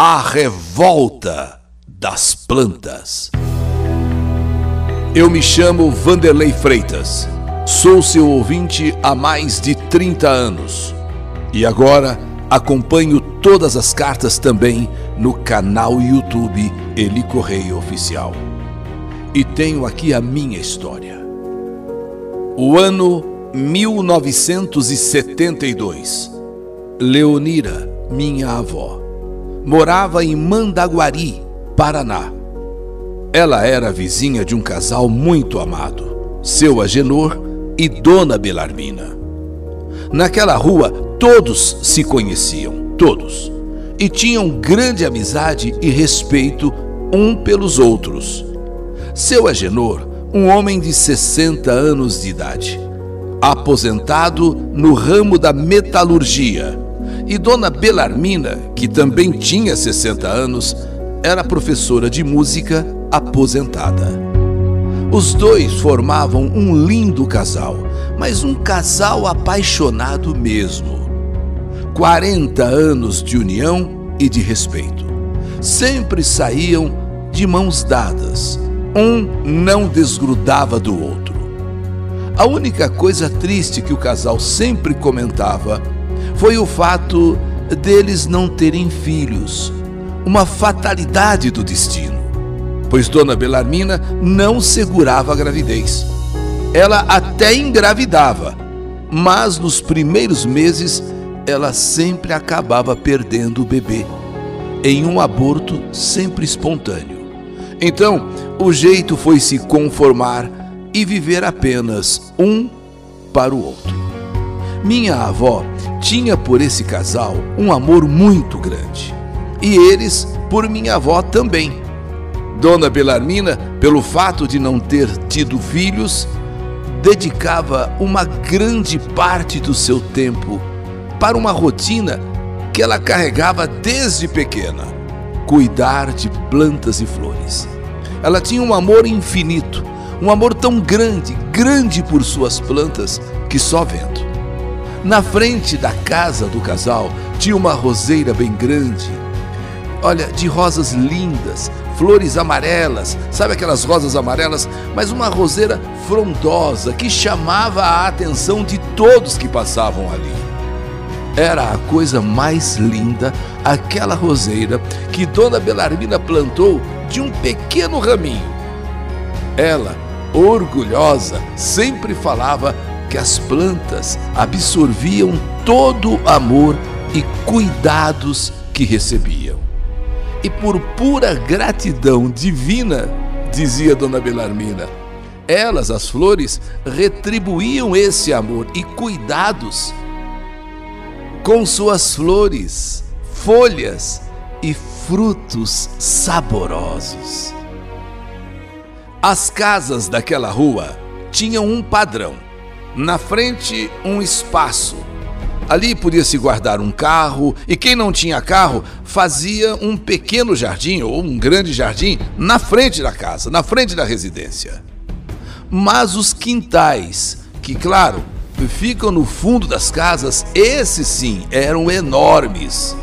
A Revolta das Plantas. Eu me chamo Vanderlei Freitas, sou seu ouvinte há mais de 30 anos e agora acompanho todas as cartas também no canal YouTube Eli Correia Oficial. E tenho aqui a minha história. O ano 1972. Leonira, minha avó morava em Mandaguari, Paraná. Ela era vizinha de um casal muito amado, seu Agenor e Dona Belarmina. Naquela rua, todos se conheciam, todos, e tinham grande amizade e respeito um pelos outros. Seu Agenor, um homem de 60 anos de idade, aposentado no ramo da metalurgia e Dona Belarmina, que também tinha 60 anos, era professora de música aposentada. Os dois formavam um lindo casal, mas um casal apaixonado mesmo. 40 anos de união e de respeito. Sempre saíam de mãos dadas. Um não desgrudava do outro. A única coisa triste que o casal sempre comentava foi o fato deles não terem filhos, uma fatalidade do destino, pois Dona Belarmina não segurava a gravidez. Ela até engravidava, mas nos primeiros meses ela sempre acabava perdendo o bebê, em um aborto sempre espontâneo. Então, o jeito foi se conformar e viver apenas um para o outro. Minha avó tinha por esse casal um amor muito grande. E eles por minha avó também. Dona Belarmina, pelo fato de não ter tido filhos, dedicava uma grande parte do seu tempo para uma rotina que ela carregava desde pequena: cuidar de plantas e flores. Ela tinha um amor infinito, um amor tão grande, grande por suas plantas, que só vendo. Na frente da casa do casal tinha uma roseira bem grande. Olha, de rosas lindas, flores amarelas, sabe aquelas rosas amarelas? Mas uma roseira frondosa que chamava a atenção de todos que passavam ali. Era a coisa mais linda aquela roseira que Dona Belarmina plantou de um pequeno raminho. Ela, orgulhosa, sempre falava que as plantas absorviam todo o amor e cuidados que recebiam. E por pura gratidão divina, dizia Dona Belarmina, elas, as flores, retribuíam esse amor e cuidados com suas flores, folhas e frutos saborosos. As casas daquela rua tinham um padrão na frente, um espaço. Ali podia se guardar um carro, e quem não tinha carro fazia um pequeno jardim ou um grande jardim na frente da casa, na frente da residência. Mas os quintais, que claro, ficam no fundo das casas, esses sim eram enormes.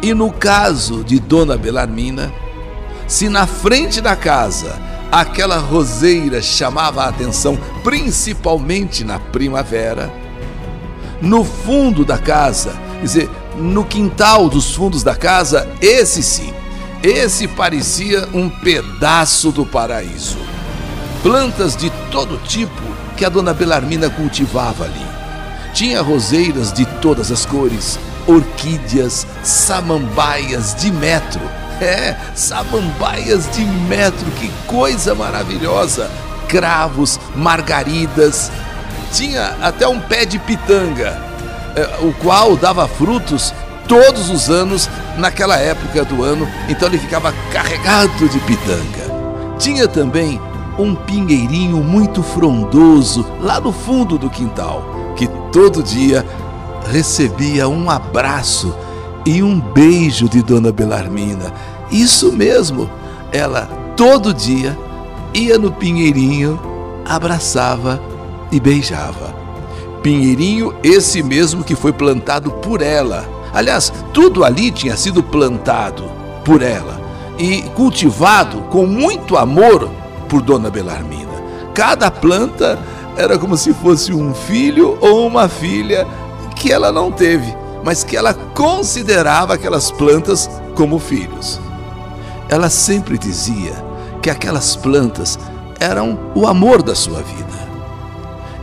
E no caso de Dona Belarmina, se na frente da casa aquela roseira chamava a atenção, principalmente na primavera. No fundo da casa, quer dizer, no quintal dos fundos da casa, esse sim, esse parecia um pedaço do paraíso. Plantas de todo tipo que a dona Belarmina cultivava ali. Tinha roseiras de todas as cores, orquídeas, samambaias de metro é, samambaias de metro, que coisa maravilhosa! Cravos, margaridas, tinha até um pé de pitanga, é, o qual dava frutos todos os anos naquela época do ano, então ele ficava carregado de pitanga. Tinha também um pinheirinho muito frondoso lá no fundo do quintal, que todo dia recebia um abraço e um beijo de Dona Belarmina. Isso mesmo, ela todo dia ia no pinheirinho, abraçava e beijava. Pinheirinho esse mesmo que foi plantado por ela, Aliás, tudo ali tinha sido plantado por ela e cultivado com muito amor por Dona Belarmina. Cada planta era como se fosse um filho ou uma filha que ela não teve, mas que ela considerava aquelas plantas como filhos. Ela sempre dizia que aquelas plantas eram o amor da sua vida.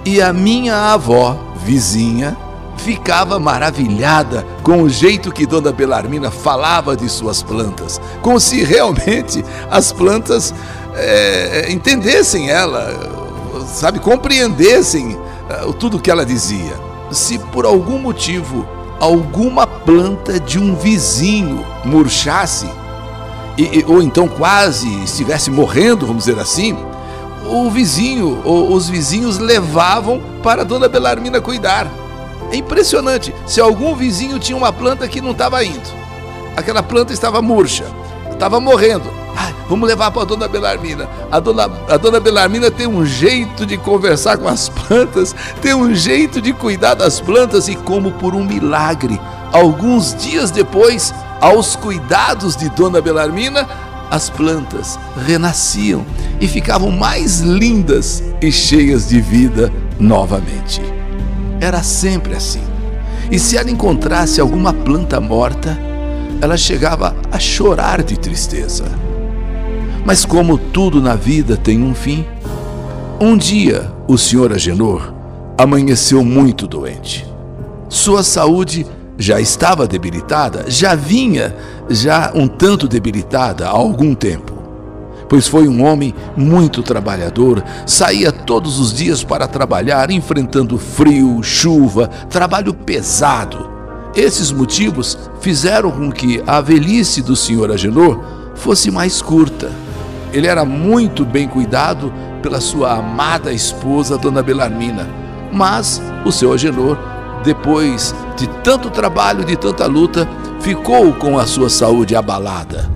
E a minha avó, vizinha, ficava maravilhada com o jeito que Dona Belarmina falava de suas plantas, como se realmente as plantas é, entendessem ela, sabe, compreendessem é, tudo que ela dizia. Se por algum motivo alguma planta de um vizinho murchasse, e, ou então quase estivesse morrendo, vamos dizer assim, o vizinho ou os vizinhos levavam para Dona Belarmina cuidar. É impressionante. Se algum vizinho tinha uma planta que não estava indo, aquela planta estava murcha, estava morrendo. Ah, vamos levar para a dona Belarmina. A dona, a dona Belarmina tem um jeito de conversar com as plantas, tem um jeito de cuidar das plantas, e como por um milagre, alguns dias depois, aos cuidados de dona Belarmina, as plantas renasciam e ficavam mais lindas e cheias de vida novamente. Era sempre assim. E se ela encontrasse alguma planta morta, ela chegava a chorar de tristeza. Mas como tudo na vida tem um fim, um dia o senhor Agenor amanheceu muito doente. Sua saúde já estava debilitada, já vinha já um tanto debilitada há algum tempo pois foi um homem muito trabalhador, saía todos os dias para trabalhar, enfrentando frio, chuva, trabalho pesado. Esses motivos fizeram com que a velhice do senhor Agenor fosse mais curta. Ele era muito bem cuidado pela sua amada esposa, Dona Belarmina, mas o seu Agenor, depois de tanto trabalho, de tanta luta, ficou com a sua saúde abalada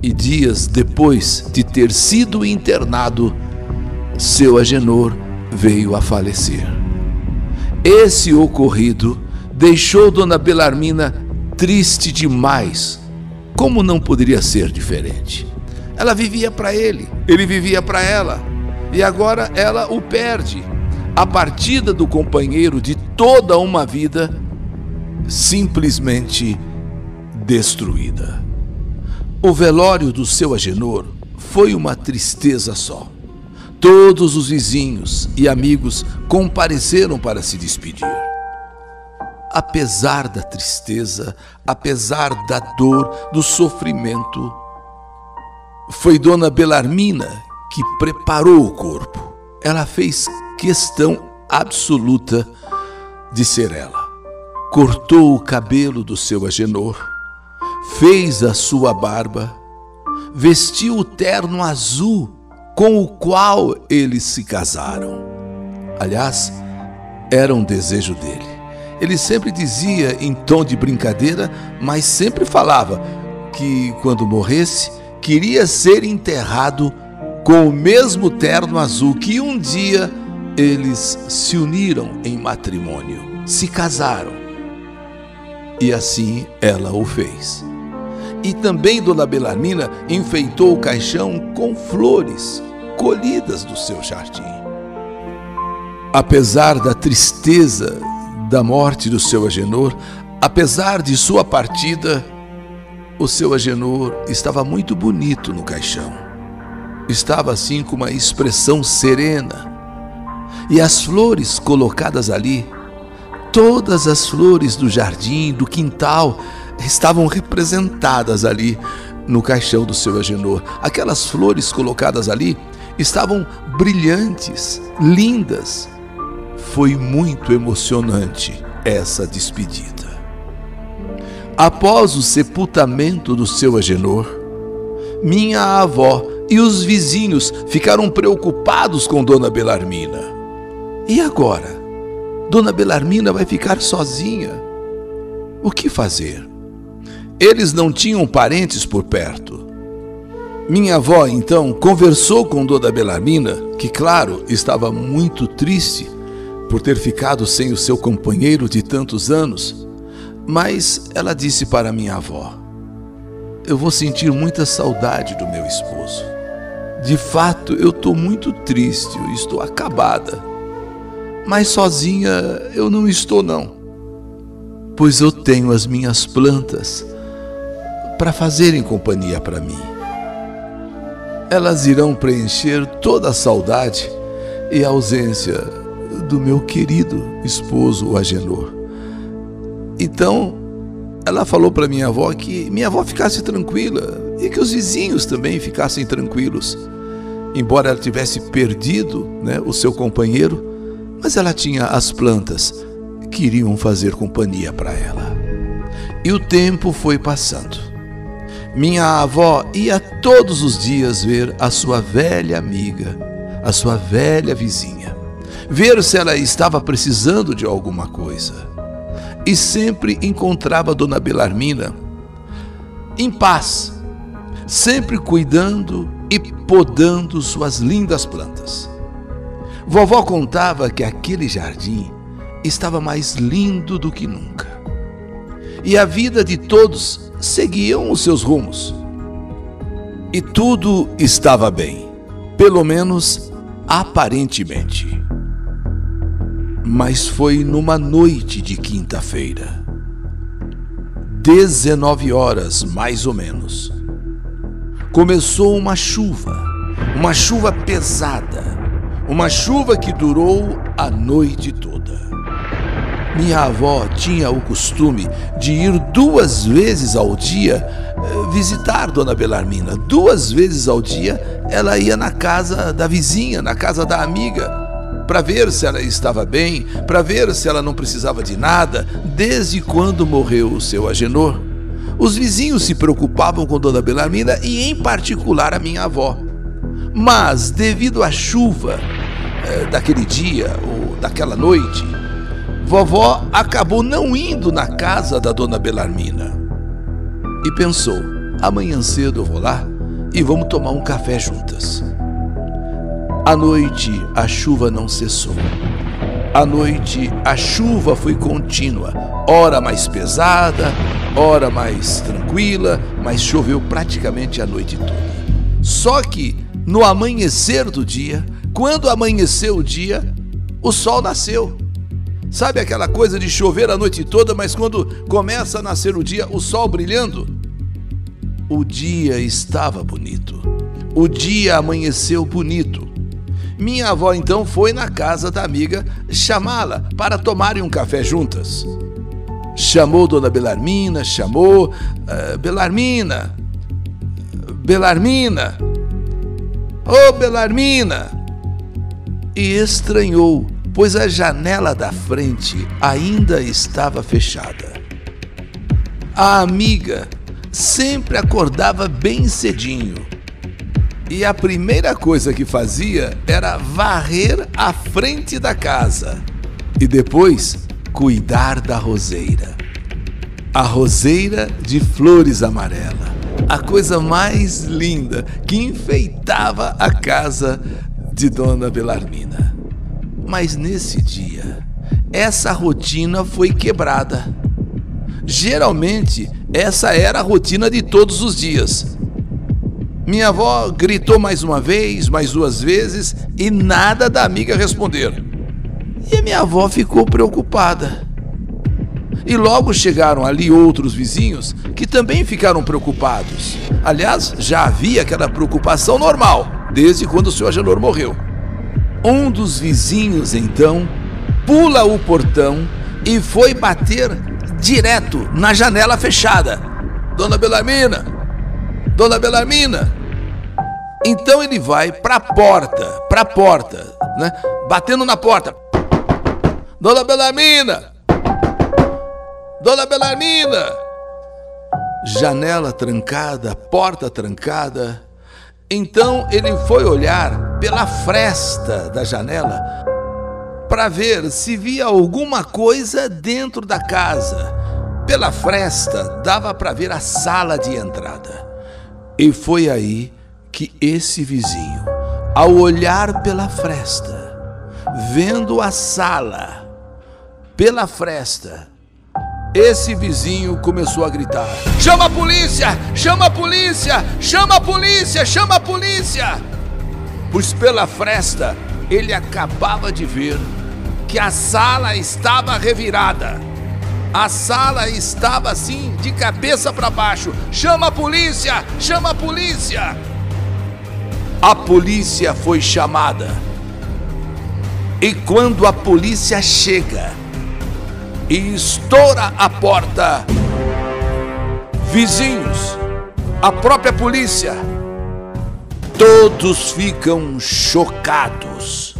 e dias depois de ter sido internado, seu Agenor veio a falecer. Esse ocorrido deixou Dona Belarmina triste demais. Como não poderia ser diferente? Ela vivia para ele, ele vivia para ela, e agora ela o perde. A partida do companheiro de toda uma vida simplesmente destruída. O velório do seu Agenor foi uma tristeza só. Todos os vizinhos e amigos compareceram para se despedir. Apesar da tristeza, apesar da dor, do sofrimento, foi Dona Belarmina que preparou o corpo. Ela fez questão absoluta de ser ela. Cortou o cabelo do seu Agenor fez a sua barba, vestiu o terno azul com o qual eles se casaram. Aliás, era um desejo dele. Ele sempre dizia em tom de brincadeira, mas sempre falava que quando morresse, queria ser enterrado com o mesmo terno azul que um dia eles se uniram em matrimônio, se casaram. E assim ela o fez. E também Dona Belarmina enfeitou o caixão com flores colhidas do seu jardim. Apesar da tristeza da morte do seu Agenor, apesar de sua partida, o seu Agenor estava muito bonito no caixão. Estava assim com uma expressão serena. E as flores colocadas ali, todas as flores do jardim, do quintal, estavam representadas ali no caixão do seu Agenor. Aquelas flores colocadas ali estavam brilhantes, lindas. Foi muito emocionante essa despedida. Após o sepultamento do seu Agenor, minha avó e os vizinhos ficaram preocupados com Dona Belarmina. E agora? Dona Belarmina vai ficar sozinha. O que fazer? Eles não tinham parentes por perto. Minha avó, então, conversou com Dona Belarmina, que, claro, estava muito triste por ter ficado sem o seu companheiro de tantos anos, Mas ela disse para minha avó: Eu vou sentir muita saudade do meu esposo. De fato, eu estou muito triste, estou acabada. Mas sozinha eu não estou, não. Pois eu tenho as minhas plantas para fazerem companhia para mim. Elas irão preencher toda a saudade e a ausência do meu querido esposo, o Agenor. Então, ela falou para minha avó que minha avó ficasse tranquila e que os vizinhos também ficassem tranquilos. Embora ela tivesse perdido né, o seu companheiro, mas ela tinha as plantas que iriam fazer companhia para ela. E o tempo foi passando. Minha avó ia todos os dias ver a sua velha amiga, a sua velha vizinha, ver se ela estava precisando de alguma coisa e sempre encontrava Dona Belarmina em paz, sempre cuidando e podando suas lindas plantas. Vovó contava que aquele jardim estava mais lindo do que nunca. E a vida de todos seguiam os seus rumos. E tudo estava bem, pelo menos aparentemente mas foi numa noite de quinta-feira. 19 horas, mais ou menos. Começou uma chuva, uma chuva pesada, uma chuva que durou a noite toda. Minha avó tinha o costume de ir duas vezes ao dia eh, visitar Dona Belarmina. Duas vezes ao dia ela ia na casa da vizinha, na casa da amiga, para ver se ela estava bem, para ver se ela não precisava de nada, desde quando morreu o seu Agenor. Os vizinhos se preocupavam com Dona Belarmina e, em particular, a minha avó. Mas, devido à chuva é, daquele dia ou daquela noite, vovó acabou não indo na casa da Dona Belarmina. E pensou: amanhã cedo eu vou lá e vamos tomar um café juntas. À noite a chuva não cessou. À noite a chuva foi contínua, ora mais pesada, ora mais tranquila, mas choveu praticamente a noite toda. Só que no amanhecer do dia, quando amanheceu o dia, o sol nasceu. Sabe aquela coisa de chover a noite toda, mas quando começa a nascer o dia, o sol brilhando? O dia estava bonito. O dia amanheceu bonito. Minha avó então foi na casa da amiga chamá-la para tomarem um café juntas. Chamou Dona Belarmina, chamou uh, Belarmina, Belarmina, ô oh, Belarmina! E estranhou, pois a janela da frente ainda estava fechada. A amiga sempre acordava bem cedinho e a primeira coisa que fazia era varrer a frente da casa e depois cuidar da roseira. A roseira de flores amarela, a coisa mais linda que enfeitava a casa de Dona Belarmina. Mas nesse dia, essa rotina foi quebrada. Geralmente, essa era a rotina de todos os dias. Minha avó gritou mais uma vez, mais duas vezes e nada da amiga responder. E minha avó ficou preocupada. E logo chegaram ali outros vizinhos que também ficaram preocupados. Aliás, já havia aquela preocupação normal, desde quando o seu Agenor morreu. Um dos vizinhos, então, pula o portão e foi bater direto na janela fechada. Dona Belarmina! Dona Belarmina! Então ele vai para a porta, para a porta, né? Batendo na porta. Dona Belarmina! Dona Belarmina! Janela trancada, porta trancada. Então ele foi olhar pela fresta da janela para ver se via alguma coisa dentro da casa. Pela fresta dava para ver a sala de entrada. E foi aí que esse vizinho, ao olhar pela fresta, vendo a sala pela fresta, esse vizinho começou a gritar: Chama a polícia! Chama a polícia! Chama a polícia! Chama a polícia! Pois pela fresta ele acabava de ver que a sala estava revirada. A sala estava assim, de cabeça para baixo. Chama a polícia! Chama a polícia! A polícia foi chamada. E quando a polícia chega, e estoura a porta. Vizinhos, a própria polícia, todos ficam chocados.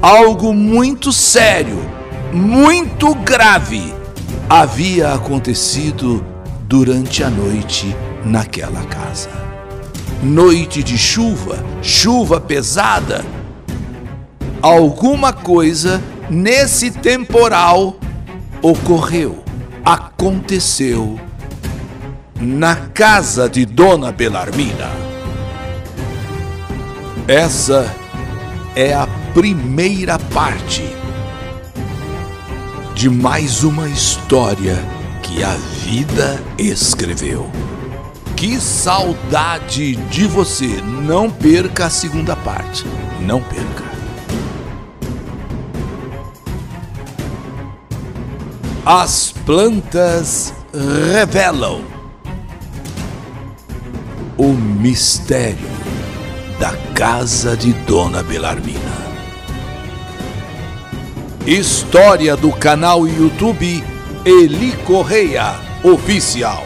Algo muito sério, muito grave havia acontecido durante a noite naquela casa. Noite de chuva, chuva pesada. Alguma coisa nesse temporal ocorreu, aconteceu na casa de Dona Belarmina. Essa é a primeira parte de mais uma história que a vida escreveu. Que saudade de você! Não perca a segunda parte. Não perca. As plantas revelam o mistério da casa de Dona Belarmina. História do canal YouTube Eli Correia Oficial.